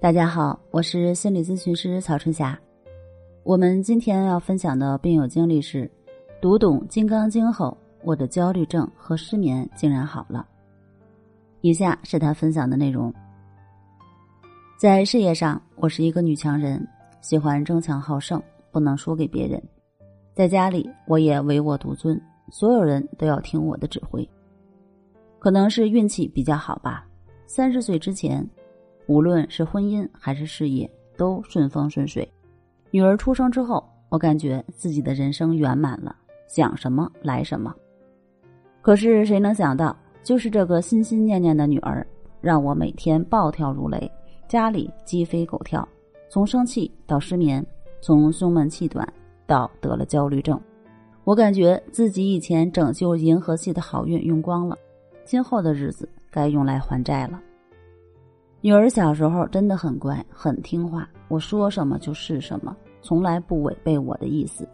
大家好，我是心理咨询师曹春霞。我们今天要分享的病友经历是：读懂《金刚经》后，我的焦虑症和失眠竟然好了。以下是他分享的内容。在事业上，我是一个女强人，喜欢争强好胜，不能输给别人。在家里，我也唯我独尊，所有人都要听我的指挥。可能是运气比较好吧。三十岁之前，无论是婚姻还是事业，都顺风顺水。女儿出生之后，我感觉自己的人生圆满了，想什么来什么。可是谁能想到，就是这个心心念念的女儿，让我每天暴跳如雷，家里鸡飞狗跳，从生气到失眠，从胸闷气短到得了焦虑症。我感觉自己以前拯救银河系的好运用光了，今后的日子该用来还债了。女儿小时候真的很乖，很听话，我说什么就是什么，从来不违背我的意思。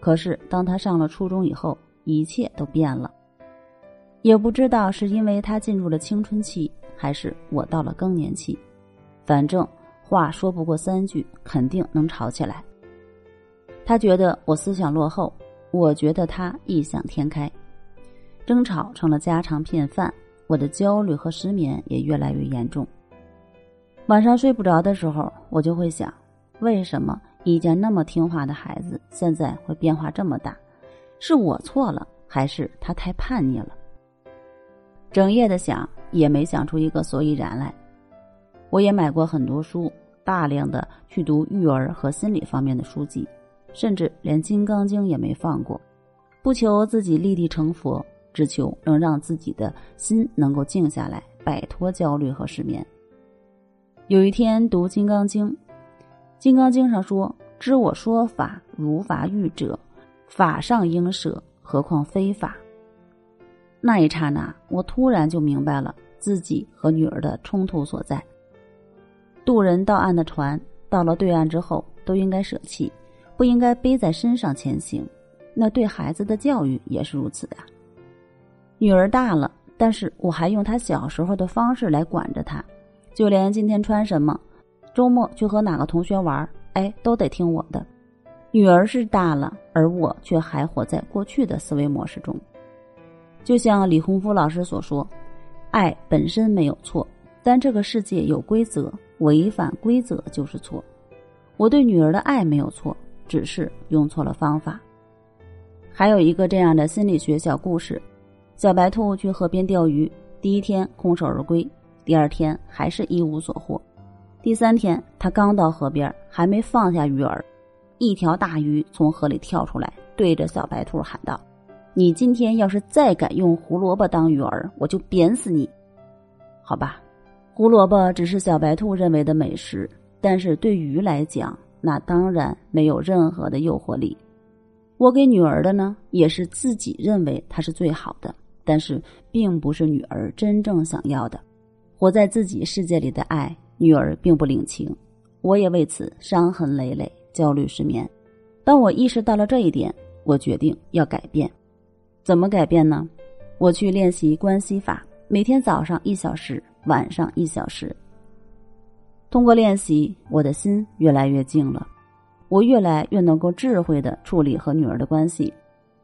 可是当她上了初中以后，一切都变了。也不知道是因为她进入了青春期，还是我到了更年期，反正话说不过三句，肯定能吵起来。她觉得我思想落后，我觉得她异想天开，争吵成了家常便饭。我的焦虑和失眠也越来越严重。晚上睡不着的时候，我就会想：为什么以前那么听话的孩子，现在会变化这么大？是我错了，还是他太叛逆了？整夜的想，也没想出一个所以然来。我也买过很多书，大量的去读育儿和心理方面的书籍，甚至连《金刚经》也没放过，不求自己立地成佛，只求能让自己的心能够静下来，摆脱焦虑和失眠。有一天读《金刚经》，《金刚经》上说：“知我说法，如法语者，法上应舍，何况非法。”那一刹那，我突然就明白了自己和女儿的冲突所在。渡人到岸的船，到了对岸之后，都应该舍弃，不应该背在身上前行。那对孩子的教育也是如此的。女儿大了，但是我还用她小时候的方式来管着她。就连今天穿什么，周末去和哪个同学玩，哎，都得听我的。女儿是大了，而我却还活在过去的思维模式中。就像李洪福老师所说：“爱本身没有错，但这个世界有规则，违反规则就是错。”我对女儿的爱没有错，只是用错了方法。还有一个这样的心理学小故事：小白兔去河边钓鱼，第一天空手而归。第二天还是一无所获，第三天他刚到河边，还没放下鱼饵，一条大鱼从河里跳出来，对着小白兔喊道：“你今天要是再敢用胡萝卜当鱼饵，我就扁死你！”好吧，胡萝卜只是小白兔认为的美食，但是对鱼来讲，那当然没有任何的诱惑力。我给女儿的呢，也是自己认为它是最好的，但是并不是女儿真正想要的。活在自己世界里的爱，女儿并不领情，我也为此伤痕累累、焦虑失眠。当我意识到了这一点，我决定要改变。怎么改变呢？我去练习关系法，每天早上一小时，晚上一小时。通过练习，我的心越来越静了，我越来越能够智慧的处理和女儿的关系。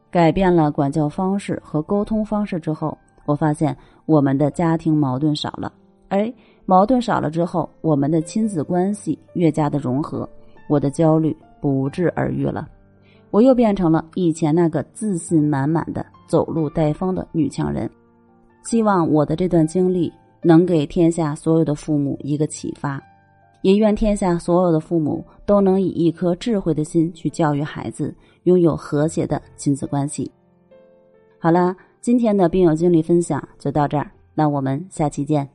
改变了管教方式和沟通方式之后，我发现我们的家庭矛盾少了。哎，矛盾少了之后，我们的亲子关系越加的融合，我的焦虑不治而愈了，我又变成了以前那个自信满满的、走路带风的女强人。希望我的这段经历能给天下所有的父母一个启发，也愿天下所有的父母都能以一颗智慧的心去教育孩子，拥有和谐的亲子关系。好了，今天的病友经历分享就到这儿，那我们下期见。